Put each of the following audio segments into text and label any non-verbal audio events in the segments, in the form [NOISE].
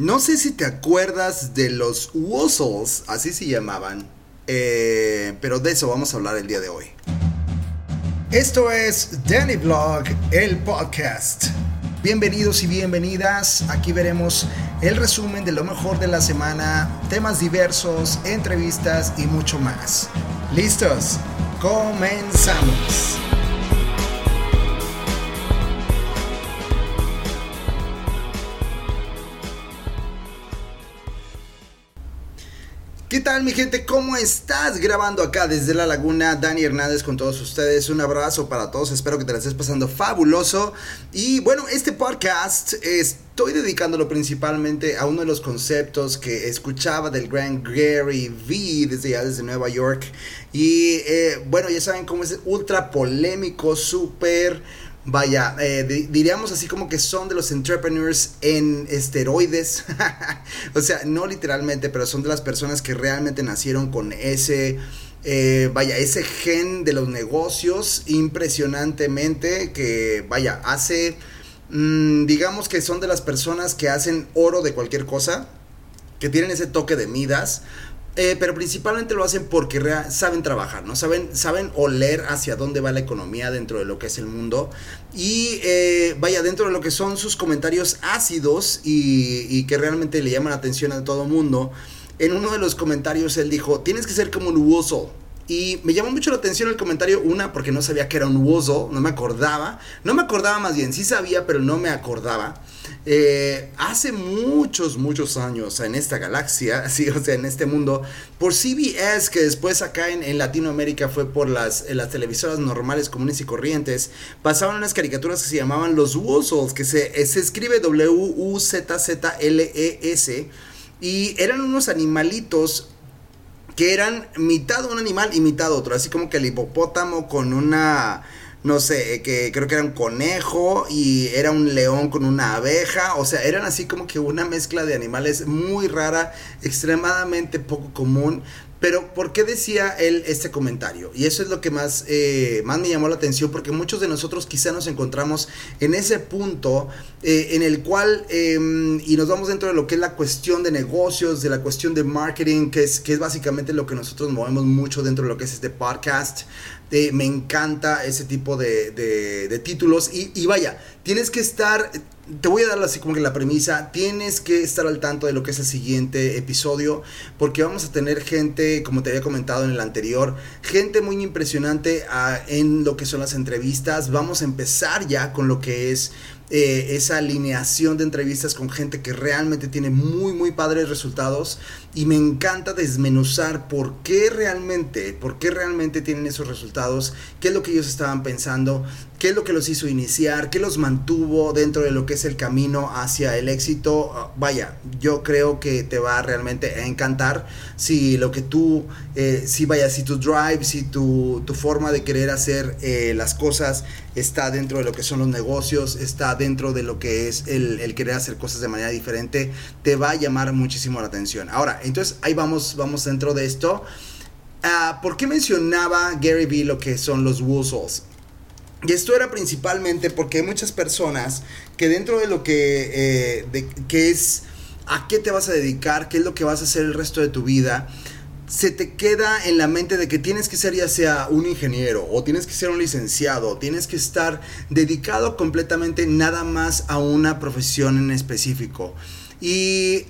No sé si te acuerdas de los Wuzzles, así se llamaban, eh, pero de eso vamos a hablar el día de hoy. Esto es Danny Blog, el podcast. Bienvenidos y bienvenidas. Aquí veremos el resumen de lo mejor de la semana, temas diversos, entrevistas y mucho más. ¿Listos? Comenzamos. ¿Qué tal mi gente? ¿Cómo estás? Grabando acá desde la laguna, Dani Hernández con todos ustedes. Un abrazo para todos, espero que te la estés pasando fabuloso. Y bueno, este podcast estoy dedicándolo principalmente a uno de los conceptos que escuchaba del gran Gary V desde ya desde Nueva York. Y eh, bueno, ya saben cómo es ultra polémico, súper vaya, eh, diríamos así como que son de los entrepreneurs en esteroides. [LAUGHS] o sea, no literalmente, pero son de las personas que realmente nacieron con ese, eh, vaya, ese gen de los negocios impresionantemente que, vaya, hace, mm, digamos que son de las personas que hacen oro de cualquier cosa, que tienen ese toque de Midas eh, pero principalmente lo hacen porque saben trabajar, ¿no? Saben, saben oler hacia dónde va la economía dentro de lo que es el mundo. Y eh, vaya, dentro de lo que son sus comentarios ácidos y, que realmente le llaman la atención a todo mundo. En uno de los comentarios él dijo, tienes que ser como wuzzle. Y me llamó mucho la atención el comentario, una, porque no sabía que era un wuzzle, no me acordaba. No me acordaba más bien, sí sabía, pero no me acordaba. Eh, hace muchos, muchos años en esta galaxia, [LAUGHS] sí, o sea, en este mundo, por CBS, que después acá en, Latinoamérica fue por las, las televisoras normales, comunes y corrientes, pasaban unas caricaturas que se llamaban Los Wuzzles, que se, se escribe W-U-Z-Z-L-E-S, y eran unos animalitos que eran mitad un animal y mitad otro, así como que el hipopótamo con una no sé, que creo que era un conejo y era un león con una abeja, o sea, eran así como que una mezcla de animales muy rara, extremadamente poco común. Pero, ¿por qué decía él este comentario? Y eso es lo que más, eh, más me llamó la atención, porque muchos de nosotros quizá nos encontramos en ese punto eh, en el cual, em, y nos vamos dentro de lo que es la cuestión de negocios, de la cuestión de marketing, que es, que es básicamente lo que nosotros movemos mucho dentro de lo que es este podcast me encanta ese tipo de, títulos. Y, vaya, tienes que estar, te voy a dar así como que la premisa, tienes que estar al tanto de lo que es el siguiente episodio, porque vamos a tener gente, como te había comentado en el anterior, gente muy impresionante ah, en lo que son las entrevistas. Vamos a empezar ya con lo que es eh, esa alineación de entrevistas con gente que realmente tiene muy, muy padres resultados. Y me encanta desmenuzar por qué realmente, por qué realmente tienen esos resultados, qué es lo que ellos estaban pensando, qué es lo que los hizo iniciar, qué los mantuvo dentro de lo que es el camino hacia el éxito. Ah, vaya, yo creo que te va realmente a encantar si lo que tú, eh, si vaya, si tu drive, si tu, tu forma de querer hacer eh, las cosas está dentro de lo que son los negocios, está dentro de lo que es el, querer hacer cosas de manera diferente, te va a llamar muchísimo la atención. Ahora, entonces ahí vamos, vamos dentro de esto. Uh, ¿Por qué mencionaba Gary Vee lo que son los Wuzzles? Y esto era principalmente porque hay muchas personas que dentro de lo que, eh, de, que es a qué te vas a dedicar, qué es lo que vas a hacer el resto de tu vida, se te queda en la mente de que tienes que ser ya sea un ingeniero o tienes que ser un licenciado, tienes que estar dedicado completamente nada más a una profesión en específico. Y,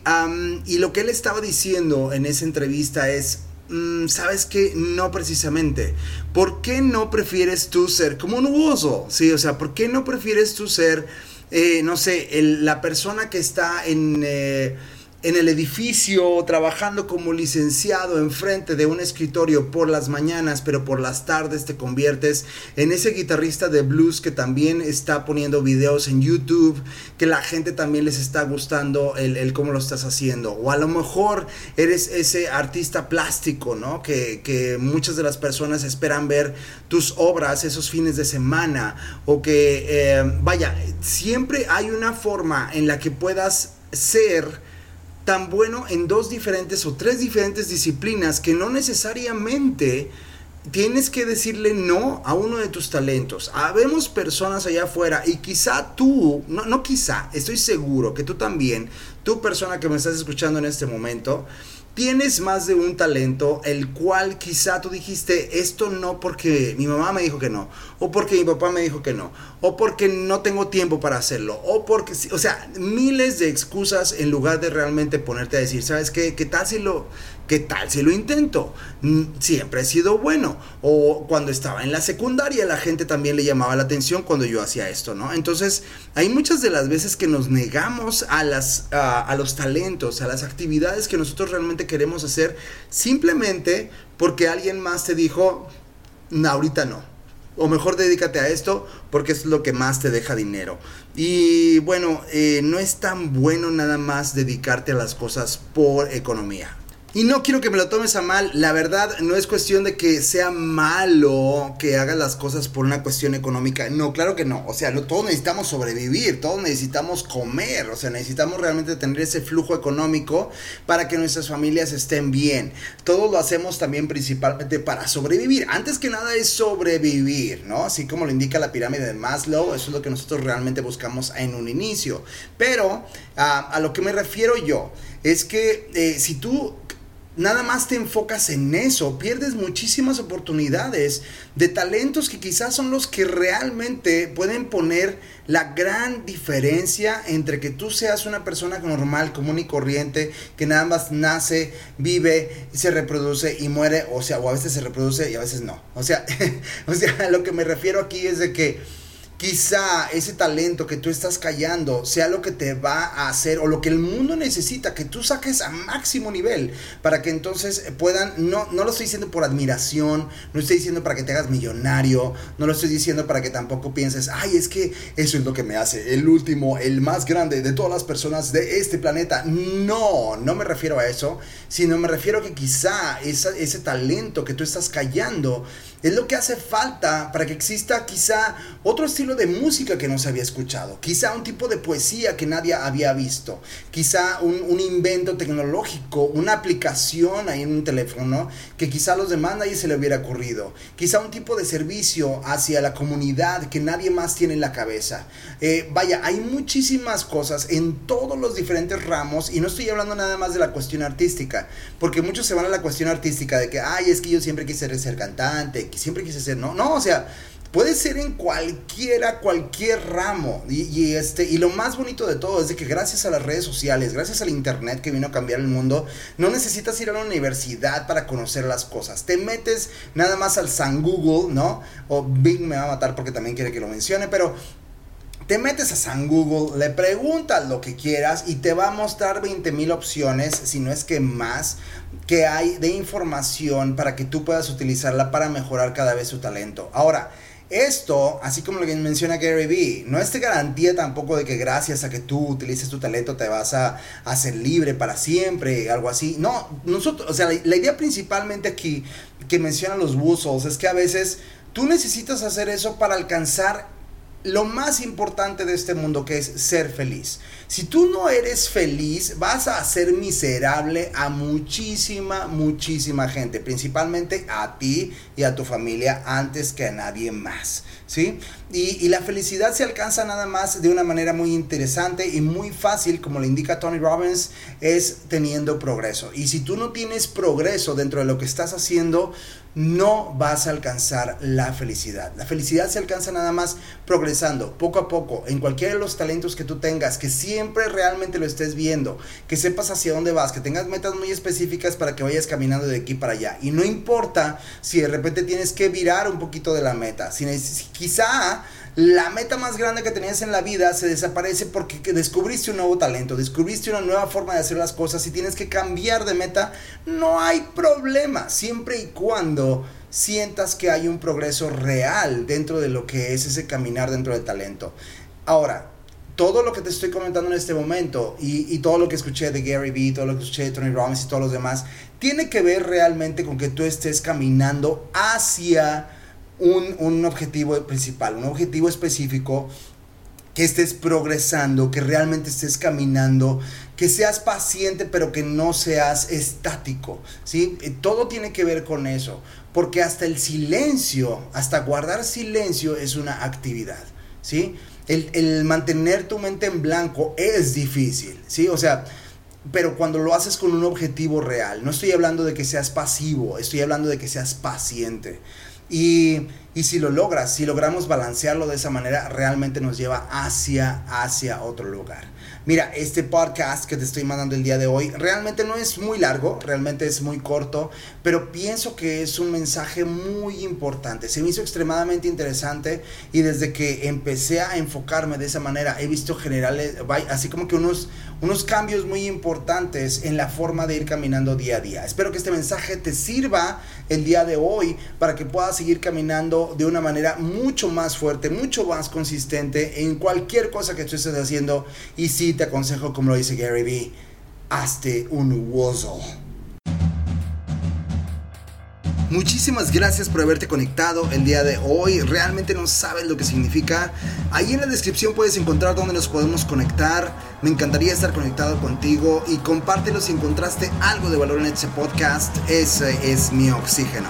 y lo que él estaba diciendo en esa entrevista es, Mm, sabes que no precisamente. ¿Por qué no prefieres tú ser como un oso? Sí, o sea, ¿por qué no prefieres tú ser, eh, no sé, la persona que está en... Eh, en el edificio trabajando como licenciado enfrente de un escritorio por las mañanas, pero por las tardes te conviertes en ese guitarrista de blues que también está poniendo videos en YouTube, que la gente también les está gustando el, cómo lo estás haciendo. O a lo mejor eres ese artista plástico, ¿no? Que, muchas de las personas esperan ver tus obras esos fines de semana. O que, eh, vaya, siempre hay una forma en la que puedas ser tan bueno en dos diferentes o tres diferentes disciplinas que no necesariamente tienes que decirle no a uno de tus talentos. Habemos personas allá afuera y quizá tú, no, no quizá, estoy seguro que tú también, tú persona que me estás escuchando en este momento, tienes más de un talento, el cual quizá tú dijiste, esto no porque mi mamá me dijo que no, o porque mi papá me dijo que no, o porque no tengo tiempo para hacerlo, o porque, o sea, miles de excusas en lugar de realmente ponerte a decir, ¿sabes qué? ¿Qué tal si lo, ¿Qué tal si lo intento? Mm, siempre he sido bueno. O cuando estaba en la secundaria la gente también le llamaba la atención cuando yo hacía esto, ¿no? Entonces hay muchas de las veces que nos negamos a, las, a, los talentos, a las actividades que nosotros realmente queremos hacer simplemente porque alguien más te dijo, no, ahorita no. O mejor dedícate a esto porque es lo que más te deja dinero. Y bueno, eh, no es tan bueno nada más dedicarte a las cosas por economía. Y no quiero que me lo tomes a mal, la verdad no es cuestión de que sea malo que hagas las cosas por una cuestión económica, no, claro que no, o sea, todos necesitamos sobrevivir, todos necesitamos comer, o sea, necesitamos realmente tener ese flujo económico para que nuestras familias estén bien, todos lo hacemos también principalmente para sobrevivir, antes que nada es sobrevivir, ¿no? Así como lo indica la pirámide de Maslow, eso es lo que nosotros realmente buscamos en un inicio, pero ah, a lo que me refiero yo es que eh, si tú nada más te enfocas en eso, pierdes muchísimas oportunidades de talentos que quizás son los que realmente pueden poner la gran diferencia entre que tú seas una persona normal, común y corriente, que nada más nace, vive, se reproduce y muere, o sea, o a veces se reproduce y a veces no. O sea, [LAUGHS] o sea, lo que me refiero aquí es de que Quizá ese talento que tú estás callando sea lo que te va a hacer o lo que el mundo necesita, que tú saques a máximo nivel para que entonces puedan, no, no lo estoy diciendo por admiración, no estoy diciendo para que te hagas millonario, no lo estoy diciendo para que tampoco pienses, ay, es que eso es lo que me hace el último, el más grande de todas las personas de este planeta. No, no me refiero a eso, sino me refiero a que quizá ese talento que tú estás callando es lo que hace falta para que exista quizá otro estilo de música que no se había escuchado, quizá un tipo de poesía que nadie había visto, quizá un, invento tecnológico, una aplicación ahí en un teléfono que quizá a los demás nadie se le hubiera ocurrido, quizá un tipo de servicio hacia la comunidad que nadie más tiene en la cabeza. Eh, vaya, hay muchísimas cosas en todos los diferentes ramos y no estoy hablando nada más de la cuestión artística, porque muchos se van a la cuestión artística de que, ay, es que yo siempre quise ser cantante, que siempre quise ser, no, no, o sea, puede ser en cualquiera, cualquier ramo. Y, este, y lo más bonito de todo es de que gracias a las redes sociales, gracias al internet que vino a cambiar el mundo, no necesitas ir a la universidad para conocer las cosas. Te metes nada más al San Google, ¿no? O Bing me va a matar porque también quiere que lo mencione, pero te metes a San Google, le preguntas lo que quieras y te va a mostrar 20 mil opciones, si no es que más, que hay de información para que tú puedas utilizarla para mejorar cada vez tu talento. Ahora, esto, así como lo que menciona Gary Vee, no es de garantía tampoco de que gracias a que tú utilices tu talento te vas a hacer libre para siempre, algo así. No, nosotros, o sea, la, la idea principalmente aquí que mencionan los buzos es que a veces tú necesitas hacer eso para alcanzar lo más importante de este mundo que es ser feliz. Si tú no eres feliz, vas a hacer miserable a muchísima, muchísima gente, principalmente a ti y a tu familia antes que a nadie más. ¿Sí? Y, la felicidad se alcanza nada más de una manera muy interesante y muy fácil, como le indica Tony Robbins, es teniendo progreso. Y si tú no tienes progreso dentro de lo que estás haciendo, no vas a alcanzar la felicidad. La felicidad se alcanza nada más progresando poco a poco en cualquiera de los talentos que tú tengas, que siempre realmente lo estés viendo, que sepas hacia dónde vas, que tengas metas muy específicas para que vayas caminando de aquí para allá. Y no importa si de repente tienes que virar un poquito de la meta, si, quizá la meta más grande que tenías en la vida se desaparece porque descubriste un nuevo talento, descubriste una nueva forma de hacer las cosas y tienes que cambiar de meta, no hay problema, siempre y cuando sientas que hay un progreso real dentro de lo que es ese caminar dentro del talento. Ahora, todo lo que te estoy comentando en este momento y, todo lo que escuché de Gary Vee, todo lo que escuché de Tony Robbins y todos los demás, tiene que ver realmente con que tú estés caminando hacia un, objetivo principal, un objetivo específico, que estés progresando, que realmente estés caminando, que seas paciente pero que no seas estático, ¿sí? Eh, todo tiene que ver con eso, porque hasta el silencio, hasta guardar silencio es una actividad, ¿sí? el, el mantener tu mente en blanco es difícil, ¿sí? O sea, pero cuando lo haces con un objetivo real, no estoy hablando de que seas pasivo, estoy hablando de que seas paciente. Y, y, si lo logras, si logramos balancearlo de esa manera, realmente nos lleva hacia, hacia otro lugar. Mira, este podcast que te estoy mandando el día de hoy realmente no es muy largo, realmente es muy corto, pero pienso que es un mensaje muy importante. Se me hizo extremadamente interesante y desde que empecé a enfocarme de esa manera he visto generales, así como que unos, unos cambios muy importantes en la forma de ir caminando día a día. Espero que este mensaje te sirva el día de hoy para que puedas seguir caminando de una manera mucho más fuerte, mucho más consistente en cualquier cosa que tú estés haciendo y si te aconsejo, como lo dice Gary Vee, hazte un. Muchísimas gracias por haberte conectado el día de hoy. Realmente no sabes lo que significa. Ahí en la descripción puedes encontrar dónde nos podemos conectar. Me encantaría estar conectado contigo y compártelo si encontraste algo de valor en este podcast. Ese es mi oxígeno.